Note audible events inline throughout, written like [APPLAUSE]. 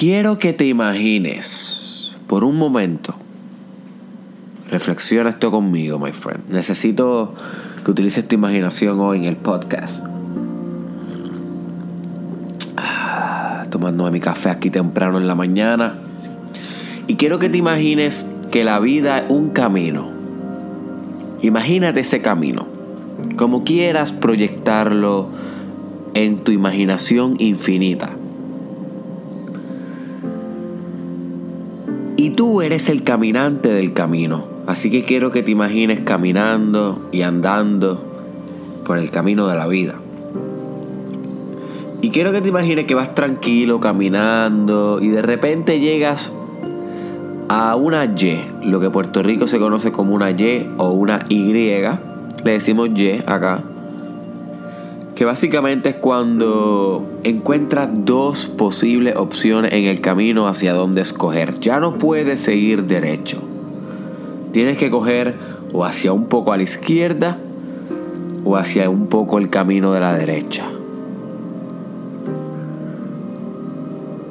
Quiero que te imagines por un momento. Reflexiona esto conmigo, my friend. Necesito que utilices tu imaginación hoy en el podcast. Ah, tomando mi café aquí temprano en la mañana. Y quiero que te imagines que la vida es un camino. Imagínate ese camino. Como quieras proyectarlo en tu imaginación infinita. Y tú eres el caminante del camino. Así que quiero que te imagines caminando y andando por el camino de la vida. Y quiero que te imagines que vas tranquilo caminando y de repente llegas a una Y, lo que Puerto Rico se conoce como una Y o una Y. Le decimos Y acá que básicamente es cuando encuentras dos posibles opciones en el camino hacia dónde escoger. Ya no puedes seguir derecho. Tienes que coger o hacia un poco a la izquierda o hacia un poco el camino de la derecha.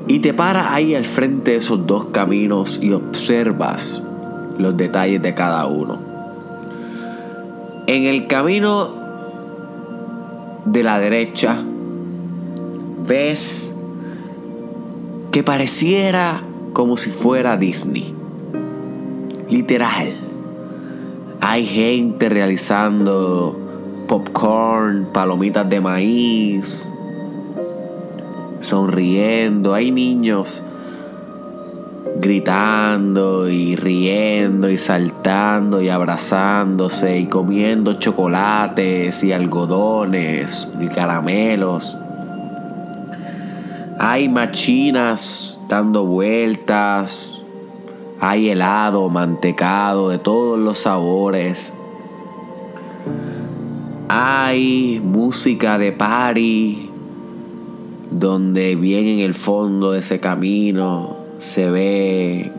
Y te paras ahí al frente de esos dos caminos y observas los detalles de cada uno. En el camino de la derecha, ves que pareciera como si fuera Disney. Literal. Hay gente realizando popcorn, palomitas de maíz, sonriendo. Hay niños gritando y riendo y saltando y abrazándose y comiendo chocolates y algodones y caramelos. Hay machinas dando vueltas. Hay helado, mantecado de todos los sabores. Hay música de party donde bien en el fondo de ese camino se ve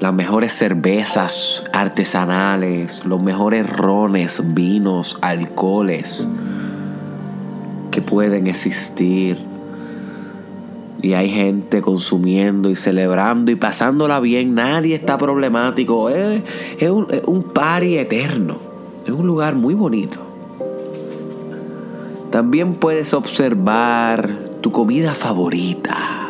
las mejores cervezas artesanales, los mejores rones, vinos, alcoholes que pueden existir. Y hay gente consumiendo y celebrando y pasándola bien. Nadie está problemático. Es, un, es un party eterno. Es un lugar muy bonito. También puedes observar tu comida favorita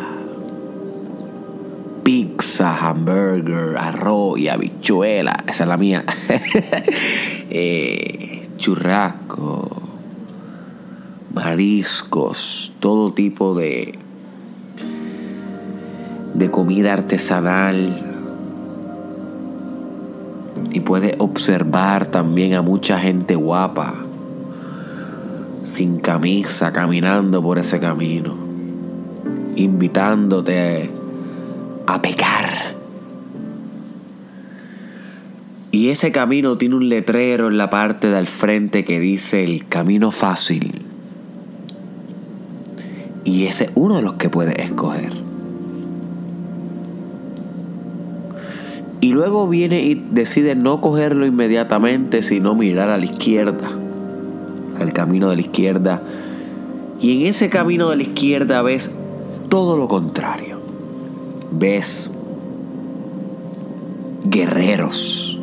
pizza, hamburger, arroz y habichuela. Esa es la mía. [LAUGHS] eh, churrasco, mariscos, todo tipo de, de comida artesanal. Y puedes observar también a mucha gente guapa, sin camisa, caminando por ese camino, invitándote a pecar. Y ese camino tiene un letrero en la parte del frente que dice el camino fácil. Y ese es uno de los que puedes escoger. Y luego viene y decide no cogerlo inmediatamente, sino mirar a la izquierda, al camino de la izquierda. Y en ese camino de la izquierda ves todo lo contrario ves guerreros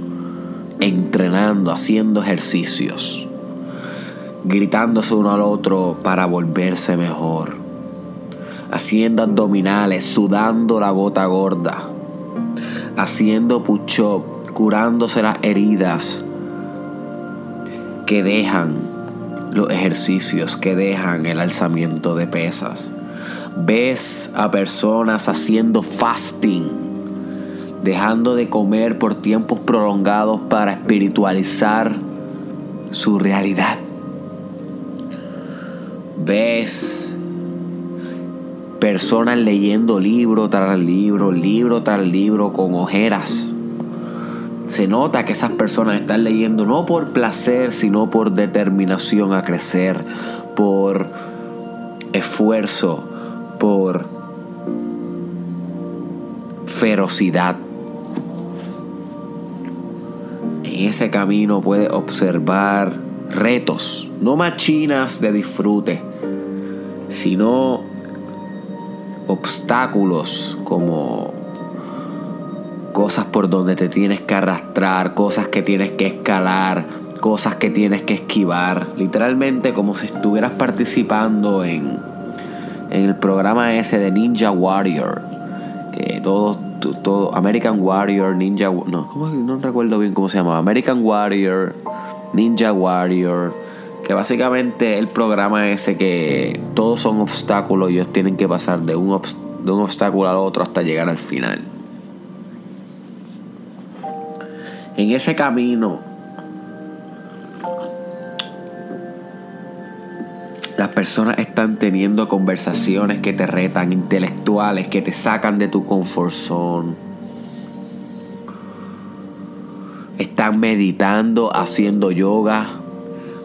entrenando, haciendo ejercicios, gritándose uno al otro para volverse mejor, haciendo abdominales, sudando la gota gorda, haciendo push-up, curándose las heridas que dejan los ejercicios, que dejan el alzamiento de pesas ves a personas haciendo fasting, dejando de comer por tiempos prolongados para espiritualizar su realidad. Ves personas leyendo libro tras libro, libro tras libro con ojeras. Se nota que esas personas están leyendo no por placer, sino por determinación a crecer, por esfuerzo, por ferocidad. En ese camino puedes observar retos, no machinas de disfrute, sino obstáculos como cosas por donde te tienes que arrastrar, cosas que tienes que escalar, cosas que tienes que esquivar. Literalmente como si estuvieras participando en, en el programa ese de Ninja Warrior. Que todos, todo, American Warrior, Ninja... No, no recuerdo bien cómo se llamaba. American Warrior, Ninja Warrior. Que básicamente el programa ese que todos son obstáculos y ellos tienen que pasar de un, de un obstáculo al otro hasta llegar al final. En ese camino Las personas están teniendo conversaciones que te retan, intelectuales, que te sacan de tu comfort zone. Están meditando, haciendo yoga.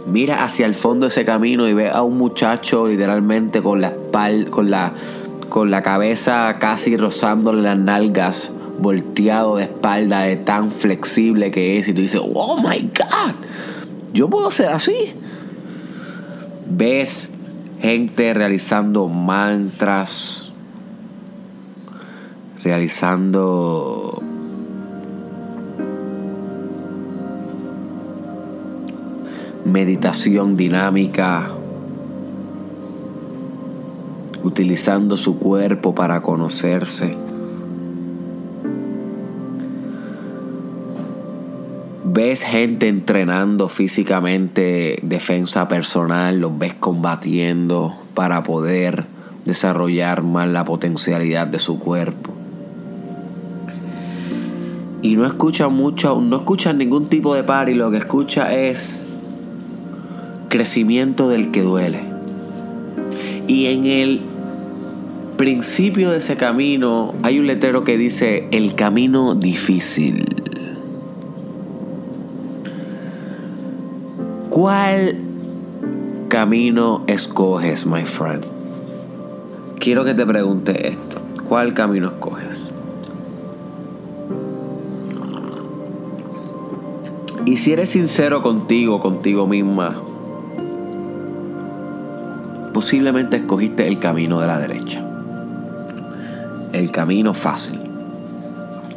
Mira hacia el fondo de ese camino y ve a un muchacho literalmente con la espalda, con la, con la cabeza casi rozándole las nalgas, volteado de espalda, de tan flexible que es. Y tú dices, oh my God, yo puedo ser así ves gente realizando mantras, realizando meditación dinámica, utilizando su cuerpo para conocerse. Ves gente entrenando físicamente defensa personal, los ves combatiendo para poder desarrollar más la potencialidad de su cuerpo. Y no escuchan mucho, no escuchan ningún tipo de par y lo que escucha es crecimiento del que duele. Y en el principio de ese camino hay un letrero que dice el camino difícil. ¿Cuál camino escoges, my friend? Quiero que te pregunte esto. ¿Cuál camino escoges? Y si eres sincero contigo, contigo misma, posiblemente escogiste el camino de la derecha. El camino fácil.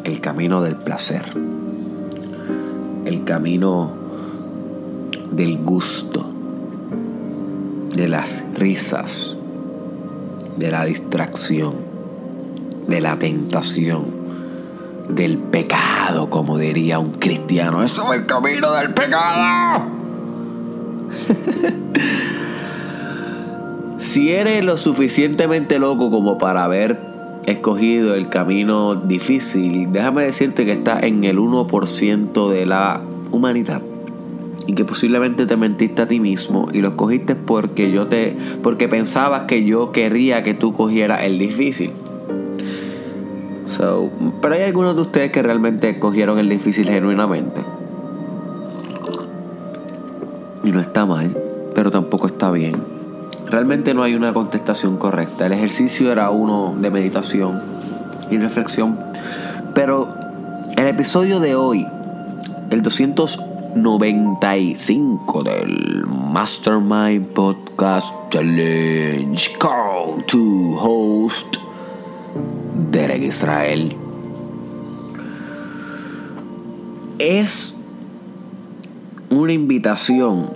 El camino del placer. El camino del gusto, de las risas, de la distracción, de la tentación, del pecado, como diría un cristiano. Eso es el camino del pecado. [LAUGHS] si eres lo suficientemente loco como para haber escogido el camino difícil, déjame decirte que estás en el 1% de la humanidad y que posiblemente te mentiste a ti mismo y lo escogiste porque yo te porque pensabas que yo quería que tú cogieras el difícil. So, pero hay algunos de ustedes que realmente escogieron el difícil genuinamente. Y no está mal, pero tampoco está bien. Realmente no hay una contestación correcta. El ejercicio era uno de meditación y reflexión. Pero el episodio de hoy, el 200 95 del Mastermind Podcast Challenge. Call to host Derek Israel. Es una invitación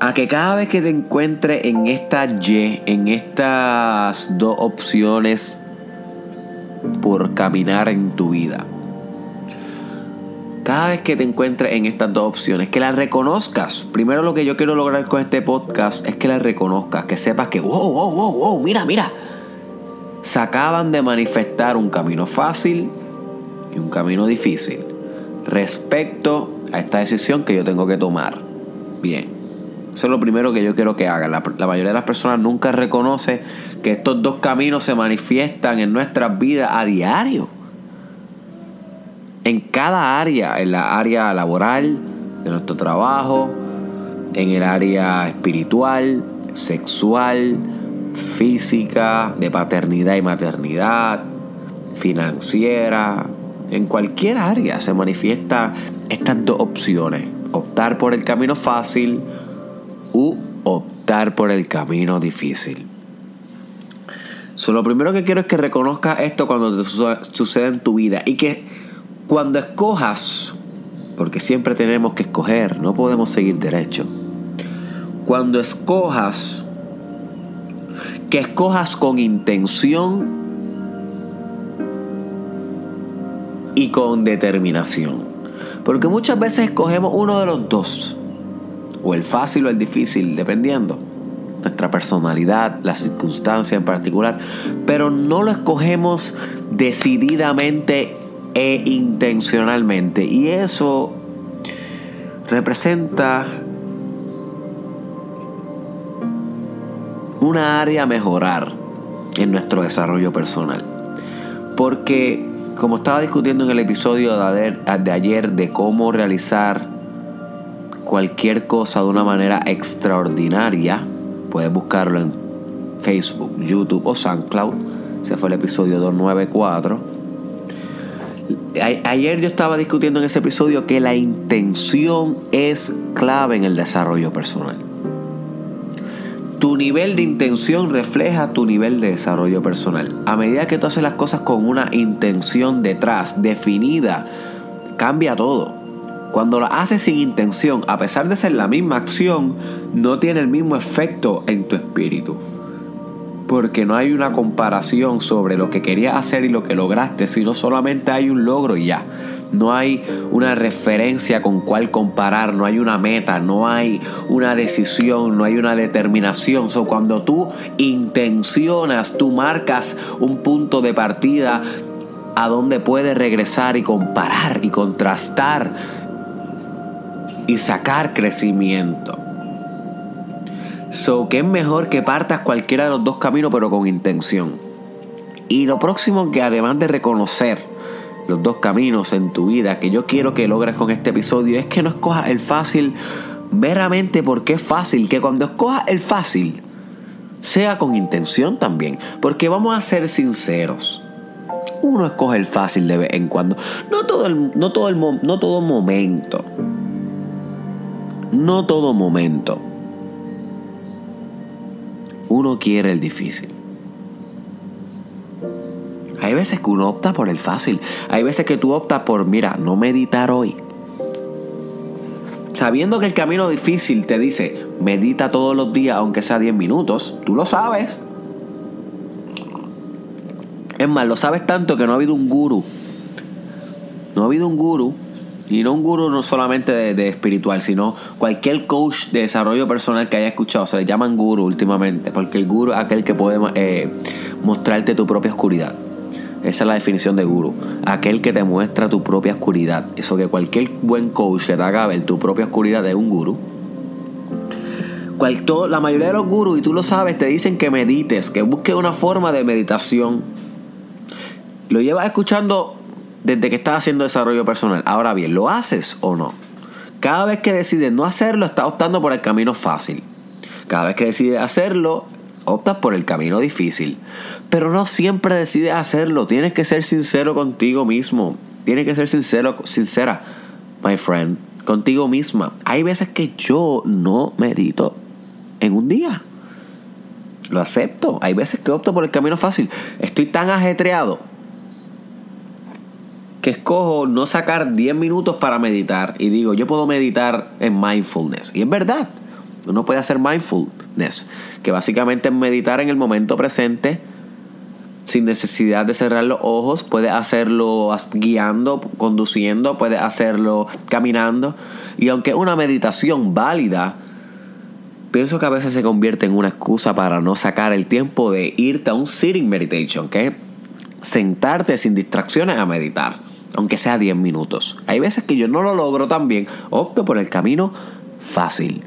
a que cada vez que te encuentres en esta Y, en estas dos opciones por caminar en tu vida, cada vez que te encuentres en estas dos opciones, que las reconozcas. Primero lo que yo quiero lograr con este podcast es que las reconozcas, que sepas que, wow, wow, wow, wow, mira, mira. Se acaban de manifestar un camino fácil y un camino difícil respecto a esta decisión que yo tengo que tomar. Bien. Eso es lo primero que yo quiero que hagan. La, la, mayoría de las personas nunca reconoce que estos dos caminos se manifiestan en nuestras vidas a diario en cada área, en la área laboral, de nuestro trabajo, en el área espiritual, sexual, física, de paternidad y maternidad, financiera, en cualquier área se manifiesta estas dos opciones, optar por el camino fácil u optar por el camino difícil. lo primero que quiero es que reconozcas esto cuando te sucede en tu vida y que cuando escojas, porque siempre tenemos que escoger, no podemos seguir derecho. Cuando escojas, que escojas con intención y con determinación. Porque muchas veces escogemos uno de los dos, o el fácil o el difícil, dependiendo nuestra personalidad, la circunstancia en particular, pero no lo escogemos decididamente e intencionalmente. Y eso representa una área a mejorar en nuestro desarrollo personal. Porque, como estaba discutiendo en el episodio de ayer de cómo realizar cualquier cosa de una manera extraordinaria, puedes buscarlo en Facebook, YouTube o SoundCloud. Ese fue el episodio 294 ayer yo estaba discutiendo en ese episodio que la intención es clave en el desarrollo personal. Tu nivel de intención refleja tu nivel de desarrollo personal. A medida que tú haces las cosas con una intención detrás, definida, cambia todo. Cuando lo haces sin intención, a pesar de ser la misma acción, no tiene el mismo efecto en tu espíritu porque no hay una comparación sobre lo que querías hacer y lo que lograste, sino solamente hay un logro y ya. No hay una referencia con cuál comparar, no hay una meta, no hay una decisión, no hay una determinación. So, cuando tú intencionas, tú marcas un punto de partida a donde puedes regresar y comparar y contrastar y sacar crecimiento. So, que es mejor que partas cualquiera de los dos caminos, pero con intención. Y lo próximo que además de reconocer los dos caminos en tu vida, que yo quiero que logres con este episodio, es que no escojas el fácil meramente porque es fácil, que cuando escojas el fácil, sea con intención también. Porque vamos a ser sinceros. Uno escoge el fácil de vez en cuando. No todo el, no todo el, no todo momento. No todo momento uno quiere el difícil. Hay veces que uno opta por el fácil. Hay veces que tú optas por, mira, no meditar hoy. Sabiendo que el camino difícil te dice, medita todos los días aunque sea 10 minutos, tú lo sabes. Es más, lo sabes tanto que no ha habido un guru. No ha habido un guru y no un gurú no solamente de, espiritual, sino cualquier coach de desarrollo personal que haya escuchado. Se le llaman guru últimamente, porque el guru es aquel que puede eh, mostrarte tu propia oscuridad. Esa es la definición de guru. Aquel que te muestra tu propia oscuridad. Eso que cualquier buen coach que te haga ver tu propia oscuridad es un guru. la mayoría de los gurus, y tú lo sabes, te dicen que medites, que busques una forma de meditación. Lo llevas escuchando desde que estás haciendo desarrollo personal. Ahora bien, ¿lo haces o no? Cada vez que decides no hacerlo, estás optando por el camino fácil. Cada vez que decides hacerlo, optas por el camino difícil. Pero no siempre decides hacerlo. Tienes que ser sincero contigo mismo. Tienes que ser sincero, sincera, my friend, contigo misma. Hay veces que yo no medito en un día. Lo acepto. Hay veces que opto por el camino fácil. Estoy tan ajetreado que escojo no sacar 10 minutos para meditar y digo, yo puedo meditar en mindfulness. Y es verdad, uno puede hacer mindfulness, que básicamente es meditar en el momento presente sin necesidad de cerrar los ojos, puede hacerlo guiando, conduciendo, puede hacerlo caminando. Y aunque es una meditación válida, pienso que a veces se convierte en una excusa para no sacar el tiempo de irte a un sitting meditation, que es sentarte sin distracciones a meditar aunque sea 10 minutos. Hay veces que yo no lo logro tan bien, opto por el camino fácil.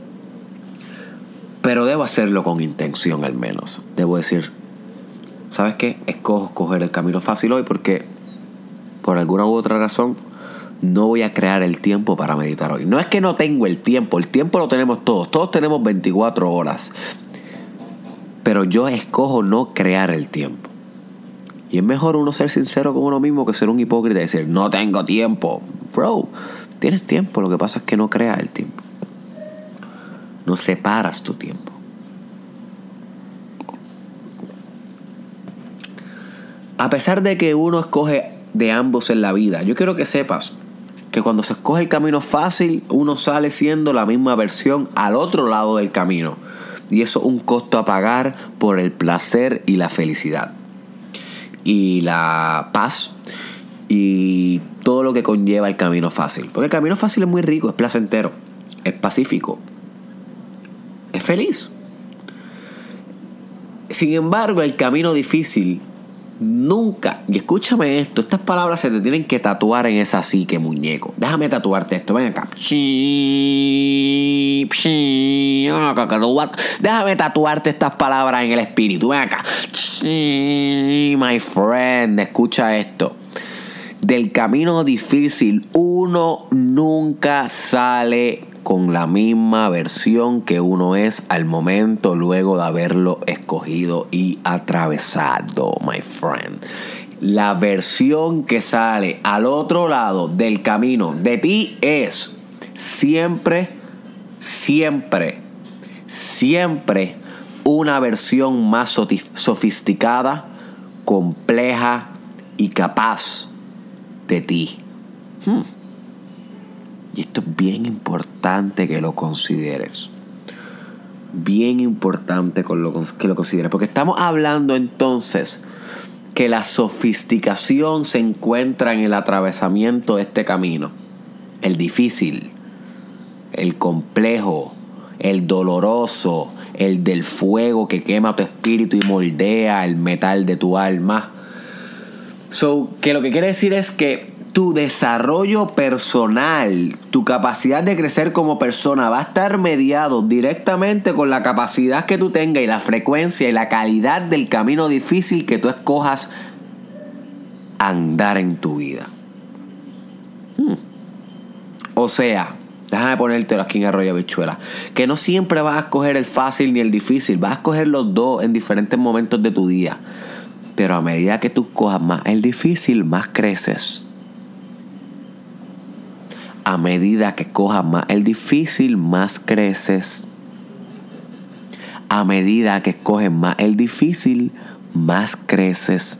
Pero debo hacerlo con intención al menos. Debo decir, ¿sabes qué? Escojo coger el camino fácil hoy porque por alguna u otra razón no voy a crear el tiempo para meditar hoy. No es que no tengo el tiempo, el tiempo lo tenemos todos, todos tenemos 24 horas. Pero yo escojo no crear el tiempo. Y es mejor uno ser sincero con uno mismo que ser un hipócrita y decir, no tengo tiempo. Bro, tienes tiempo, lo que pasa es que no creas el tiempo. No separas tu tiempo. a pesar de que uno escoge de ambos en la vida, yo quiero que sepas que cuando se escoge el camino fácil, uno sale siendo la misma versión al otro lado del camino. Y eso es un costo a pagar por el placer y la felicidad. Y la paz y todo lo que conlleva el camino fácil. Porque el camino fácil es muy rico, es placentero, es pacífico, es feliz. Sin embargo, el camino difícil nunca, y escúchame esto, estas palabras se te tienen que tatuar en esa psique, muñeco. Déjame tatuarte esto, ven acá. Déjame tatuarte estas palabras en el espíritu, ven acá. My friend, escucha esto. Del camino difícil, uno nunca sale con la misma versión que uno es al momento luego de haberlo escogido y atravesado, my friend. La versión que sale al otro lado del camino de ti es siempre, siempre, siempre una versión más sofisticada, compleja y capaz de ti. Hmm. Y esto es bien importante que lo consideres. Bien importante que lo consideres. Porque estamos hablando entonces que la sofisticación se encuentra en el atravesamiento de este camino. El difícil, el complejo, el doloroso, el del fuego que quema tu espíritu y moldea el metal de tu alma. So, que lo que quiere decir es que tu desarrollo personal, tu capacidad de crecer como persona va a estar mediado directamente con la capacidad que tú tengas y la frecuencia y la calidad del camino difícil que tú escojas andar en tu vida. Hmm. O sea, déjame ponértelo aquí en Arroyo Bichuela, que no siempre vas a escoger el fácil ni el difícil, vas a escoger los dos en diferentes momentos de tu día. Pero a medida que tú cojas más el difícil, más creces a medida que cojas más el difícil, más creces. A medida que coges más el difícil, más creces.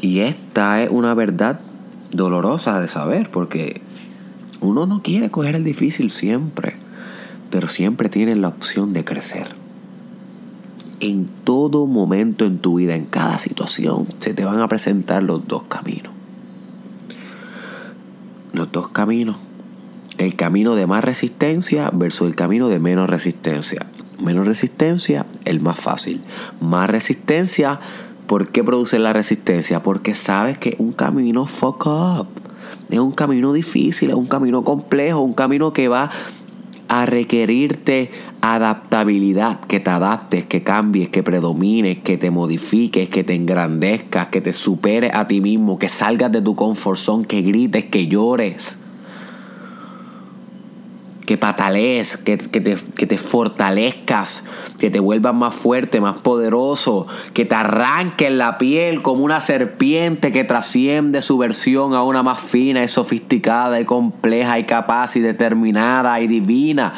Y esta es una verdad dolorosa de saber, porque uno no quiere coger el difícil siempre, pero siempre tiene la opción de crecer en todo momento en tu vida, en cada situación, se te van a presentar los dos caminos. Los dos caminos. El camino de más resistencia versus el camino de menos resistencia. Menos resistencia, el más fácil. Más resistencia, ¿por qué produce la resistencia? Porque sabes que un camino fuck up. Es un camino difícil, es un camino complejo, un camino que va a requerirte adaptabilidad, que te adaptes, que cambies, que predomines, que te modifiques, que te engrandezcas, que te superes a ti mismo, que salgas de tu confort zone, que grites, que llores que patalees, que, te, que, te, fortalezcas, que te vuelvas más fuerte, más poderoso, que te arranques la piel como una serpiente que trasciende su versión a una más fina y sofisticada y compleja y capaz y determinada y divina.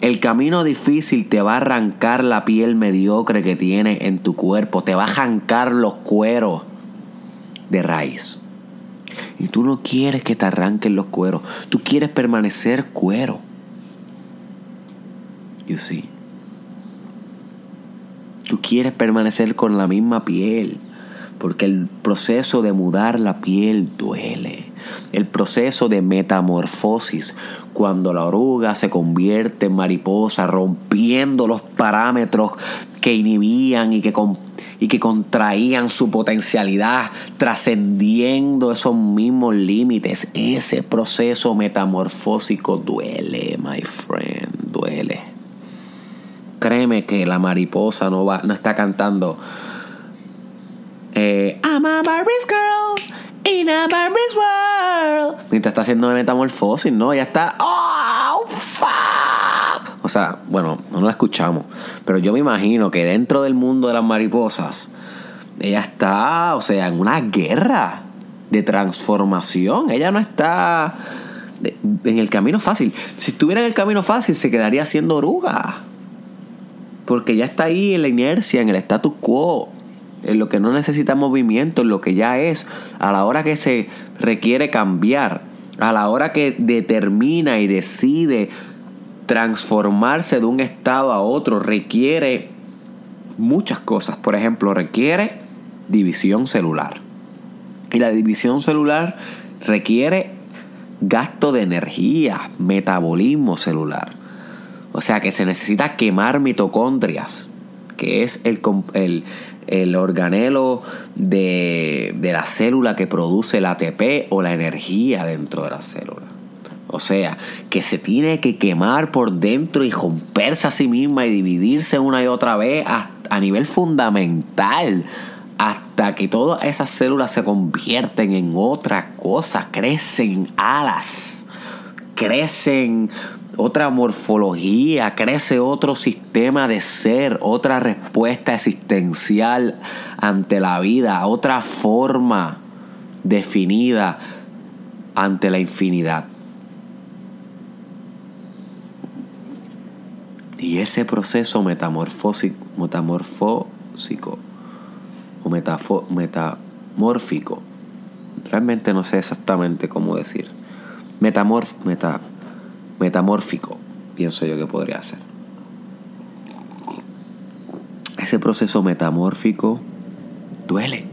El camino difícil te va a arrancar la piel mediocre que tienes en tu cuerpo, te va a arrancar los cueros de raíz. Y tú no quieres que te arranquen los cueros, tú quieres permanecer cuero. You see. Tú quieres permanecer con la misma piel, porque el proceso de mudar la piel duele. El proceso de metamorfosis, cuando la oruga se convierte en mariposa, rompiendo los parámetros que inhibían y que, y que contraían su potencialidad, trascendiendo esos mismos límites. Ese proceso metamorfósico duele, my friend, duele créeme que la mariposa no, va, no está cantando. Eh, I'm a Barbie's girl in a Barbie's world. Mientras está haciendo metamorfosis, ¿no? Ya está. ¡Oh, fuck! O sea, bueno, no la escuchamos. Pero yo me imagino que dentro del mundo de las mariposas, ella está, o sea, en una guerra de transformación. Ella no está en el camino fácil. Si estuviera en el camino fácil, se quedaría siendo oruga. Porque ya está ahí en la inercia, en el status quo, en lo que no necesita movimiento, en lo que ya es. A la hora que se requiere cambiar, a la hora que determina y decide transformarse de un estado a otro, requiere muchas cosas. Por ejemplo, requiere división celular. Y la división celular requiere gasto de energía, metabolismo celular. O sea que se necesita quemar mitocondrias, que es el, el, organelo de, de la célula que produce el ATP o la energía dentro de la célula. O sea, que se tiene que quemar por dentro y romperse a sí misma y dividirse una y otra vez a nivel fundamental hasta que todas esas células se convierten en otra cosa, crecen alas, crecen otra morfología, crece otro sistema de ser, otra respuesta existencial ante la vida, otra forma definida ante la infinidad. Y ese proceso metamorfósico, metamorfósico o metamórfico. Realmente no sé exactamente cómo decir. Metamorf, meta, metamórfico, pienso yo que podría ser. Ese proceso metamórfico duele.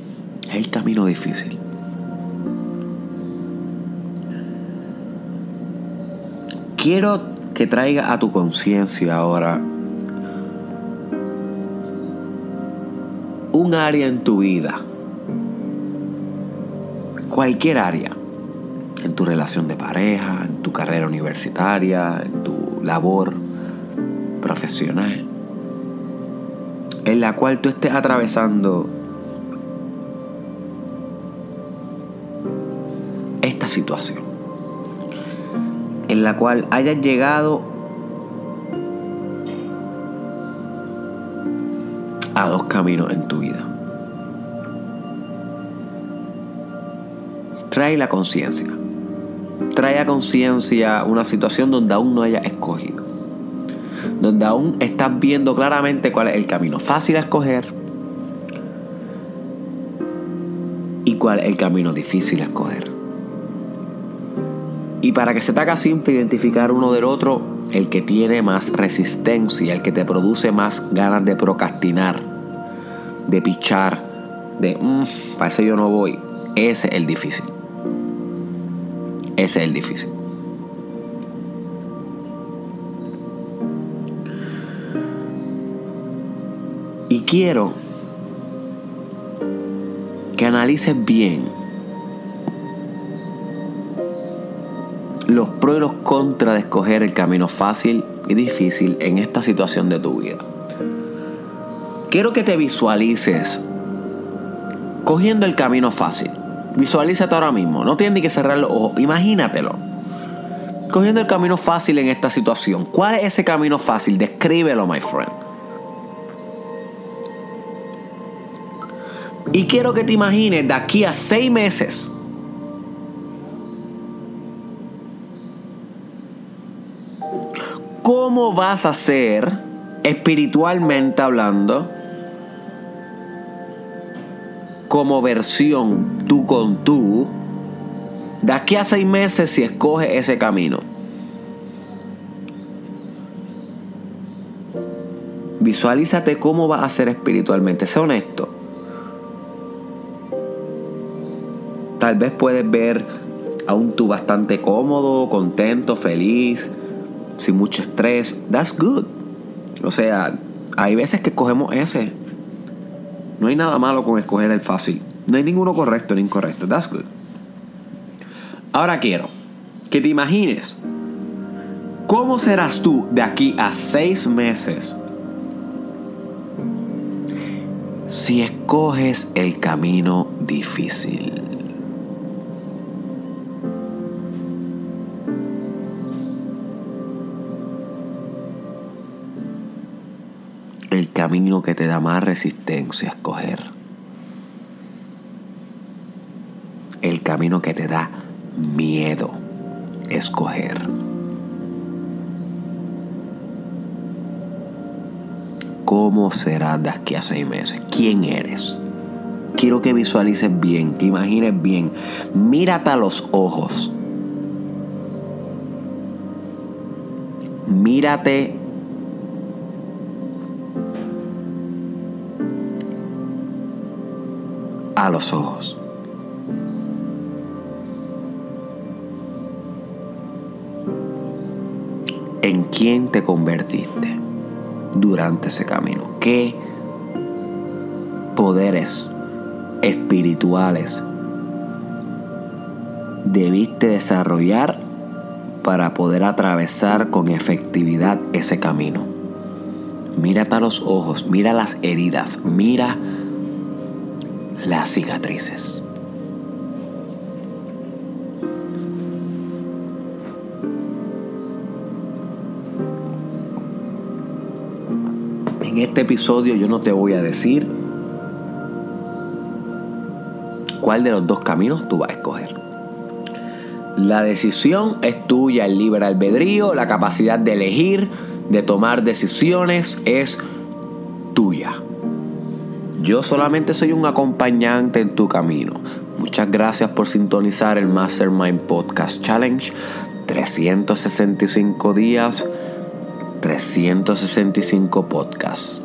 Es el camino difícil. Quiero que traiga a tu conciencia ahora un área en tu vida, cualquier área, tu relación de pareja, en tu carrera universitaria, en tu labor profesional, en la cual tú estés atravesando esta situación, en la cual hayas llegado a dos caminos en tu vida. Trae la conciencia. Trae a conciencia una situación donde aún no hayas escogido. Donde aún estás viendo claramente cuál es el camino fácil a escoger y cuál es el camino difícil a escoger. Y para que se te haga simple identificar uno del otro, el que tiene más resistencia, el que te produce más ganas de procrastinar, de pichar, de, mmm, para eso yo no voy. Ese es el difícil. Ese es el difícil. Y quiero que analices bien los pros y los contras de escoger el camino fácil y difícil en esta situación de tu vida. Quiero que te visualices cogiendo el camino fácil. Visualízate ahora mismo, no tienes ni que cerrar los ojos, imagínatelo. Cogiendo el camino fácil en esta situación. ¿Cuál es ese camino fácil? Descríbelo, my friend. Y quiero que te imagines de aquí a seis meses ¿Cómo vas a ser, espiritualmente hablando, como versión tú con tú, de aquí a seis meses si escoges ese camino? Visualízate cómo vas a ser espiritualmente. Sé honesto. Tal vez puedes ver aún tú bastante cómodo, contento, feliz sin mucho estrés, that's good. O sea, hay veces que escogemos ese. No hay nada malo con escoger el fácil. No hay ninguno correcto ni incorrecto. That's good. Ahora quiero que te imagines cómo serás tú de aquí a seis meses si escoges el camino difícil. Camino que te da más resistencia a escoger. El camino que te da miedo. escoger. ¿Cómo serás de aquí a seis meses? ¿Quién eres? Quiero que visualices bien, que imagines bien. Mírate a los ojos. Mírate a los ojos. ¿En quién te convertiste durante ese camino? ¿Qué poderes espirituales debiste desarrollar para poder atravesar con efectividad ese camino? Mírate a los ojos, mira las heridas, mira las cicatrices. En este episodio yo no te voy a decir cuál de los dos caminos tú vas a escoger. La decisión es tuya, el libre albedrío, la capacidad de elegir, de tomar decisiones es. Yo solamente soy un acompañante en tu camino. Muchas gracias por sintonizar el Mastermind Podcast Challenge. 365 días, 365 podcasts.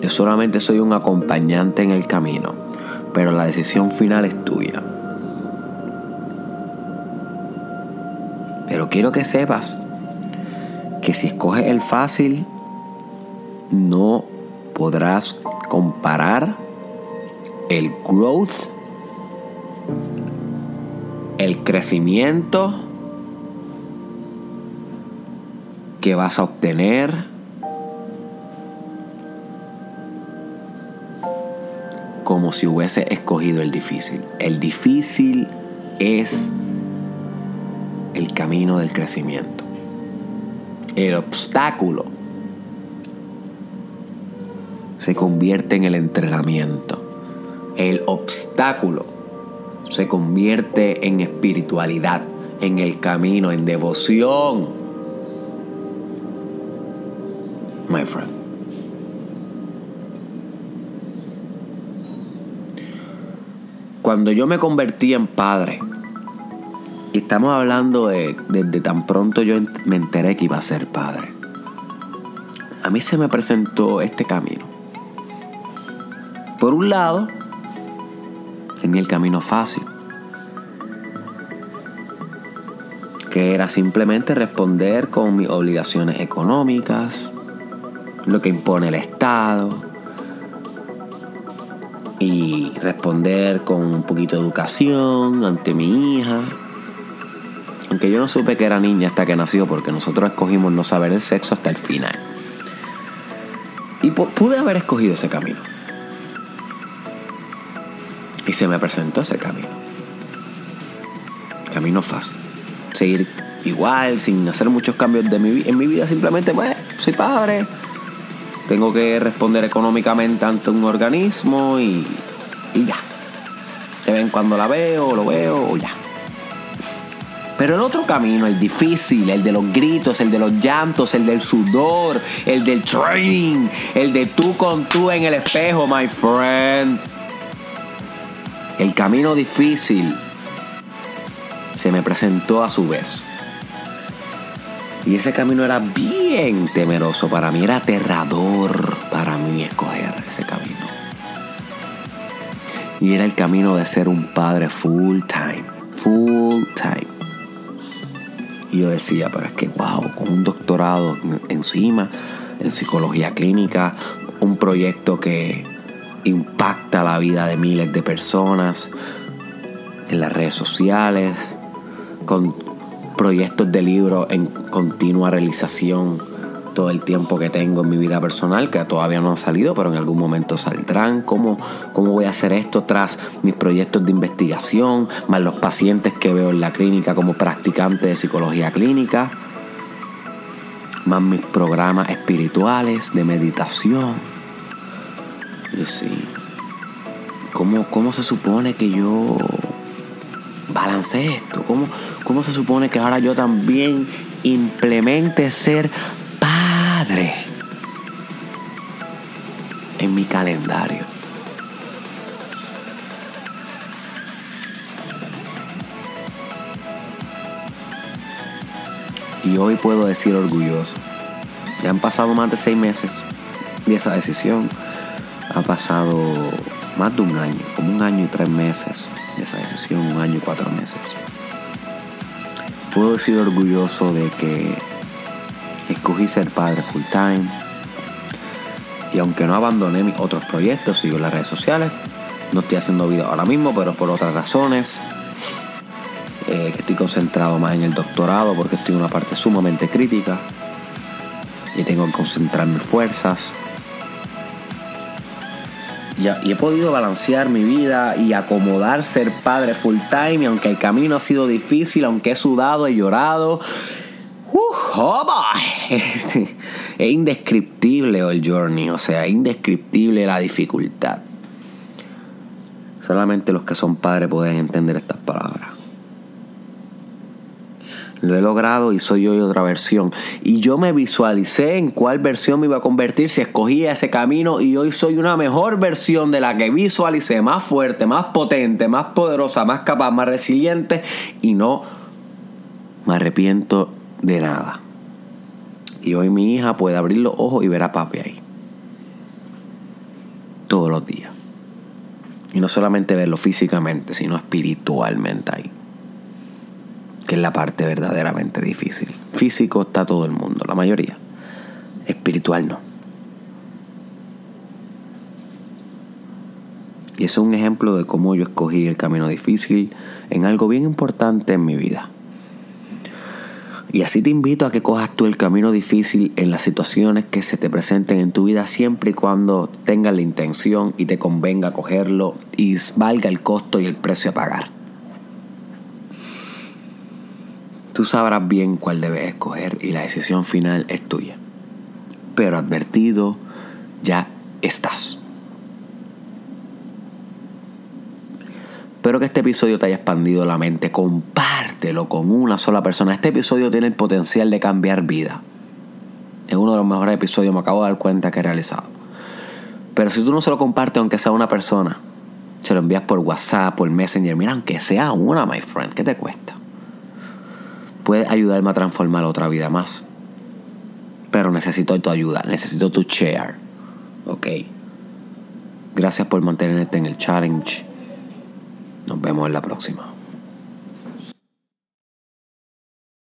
Yo solamente soy un acompañante en el camino, pero la decisión final es tuya. Pero quiero que sepas que si escoges el fácil, no podrás comparar el growth, el crecimiento que vas a obtener como si hubiese escogido el difícil. El difícil es el camino del crecimiento. El obstáculo se convierte en el entrenamiento. El obstáculo se convierte en espiritualidad, en el camino, en devoción. My friend. Cuando yo me convertí en padre, y estamos hablando de desde tan pronto yo me enteré que iba a ser padre, a mí se me presentó este camino. Por un lado, tenía el camino fácil, que era simplemente responder con mis obligaciones económicas, lo que impone el Estado, y responder con un poquito de educación ante mi hija. Aunque yo no supe que era niña hasta que nació, porque nosotros escogimos no saber el sexo hasta el final. Y pude haber escogido ese camino. Se me presentó ese camino. Camino fácil. Seguir igual, sin hacer muchos cambios de mi, en mi vida. Simplemente, pues, soy padre. Tengo que responder económicamente ante un organismo y, y ya. De vez en cuando la veo, lo veo o ya. Pero el otro camino, el difícil, el de los gritos, el de los llantos, el del sudor, el del training, el de tú con tú en el espejo, my friend el camino difícil se me presentó a su vez. Y ese camino era bien temeroso para mí, era aterrador para mí escoger ese camino. Y era el camino de ser un padre full time, full time. Y yo decía, pero es que, wow, con un doctorado encima en psicología clínica, un proyecto que impacta la vida de miles de personas en las redes sociales, con proyectos de libros en continua realización todo el tiempo que tengo en mi vida personal, que todavía no han salido, pero en algún momento saldrán. ¿Cómo, cómo voy a hacer esto tras mis proyectos de investigación, más los pacientes que veo en la clínica como practicante de psicología clínica, más mis programas espirituales de meditación? Y sí, ¿cómo, ¿cómo se supone que yo balance esto? ¿Cómo, ¿Cómo se supone que ahora yo también implemente ser padre en mi calendario? Y hoy puedo decir orgulloso. Ya han pasado más de seis meses de esa decisión. Ha pasado más de un año, como un año y tres meses de esa decisión, un año y cuatro meses. Puedo decir orgulloso de que escogí ser padre full time. Y aunque no abandoné mis otros proyectos, sigo en las redes sociales. No estoy haciendo video ahora mismo, pero por otras razones. Eh, que estoy concentrado más en el doctorado porque estoy en una parte sumamente crítica. Y tengo que concentrar mis fuerzas y, he podido balancear mi vida y acomodar ser padre full time. Y aunque el camino ha sido difícil, aunque he sudado, he llorado. Uh, oh [LAUGHS] es indescriptible el journey, o sea, indescriptible la dificultad. Solamente los que son padres pueden entender estas palabras. Lo he logrado y soy hoy otra versión. Y yo me visualicé en cuál versión me iba a convertir si escogía ese camino y hoy soy una mejor versión de la que visualicé, más fuerte, más potente, más poderosa, más capaz, más resiliente y no me arrepiento de nada. Y hoy mi hija puede abrir los ojos y ver a papi ahí. Todos los días. Y no solamente verlo físicamente, sino espiritualmente ahí que es la parte verdaderamente difícil. Físico está todo el mundo, la mayoría. Espiritual no. Y ese es un ejemplo de cómo yo escogí el camino difícil en algo bien importante en mi vida. Y así te invito a que cojas tú el camino difícil en las situaciones que se te presenten en tu vida siempre y cuando tengas la intención y te convenga cogerlo y valga el costo y el precio a pagar. Tú sabrás bien cuál debes escoger y la decisión final es tuya. Pero advertido, ya estás. Espero que este episodio te haya expandido la mente. Compártelo con una sola persona. Este episodio tiene el potencial de cambiar vida. Es uno de los mejores episodios, me acabo de dar cuenta que he realizado. Pero si tú no se lo compartes, aunque sea una persona, se lo envías por WhatsApp, por Messenger, mira, aunque sea una, my friend, ¿qué te cuesta? Puede ayudarme a transformar otra vida más. Pero necesito tu ayuda, necesito tu share. Ok. Gracias por mantenerte en el challenge. Nos vemos en la próxima.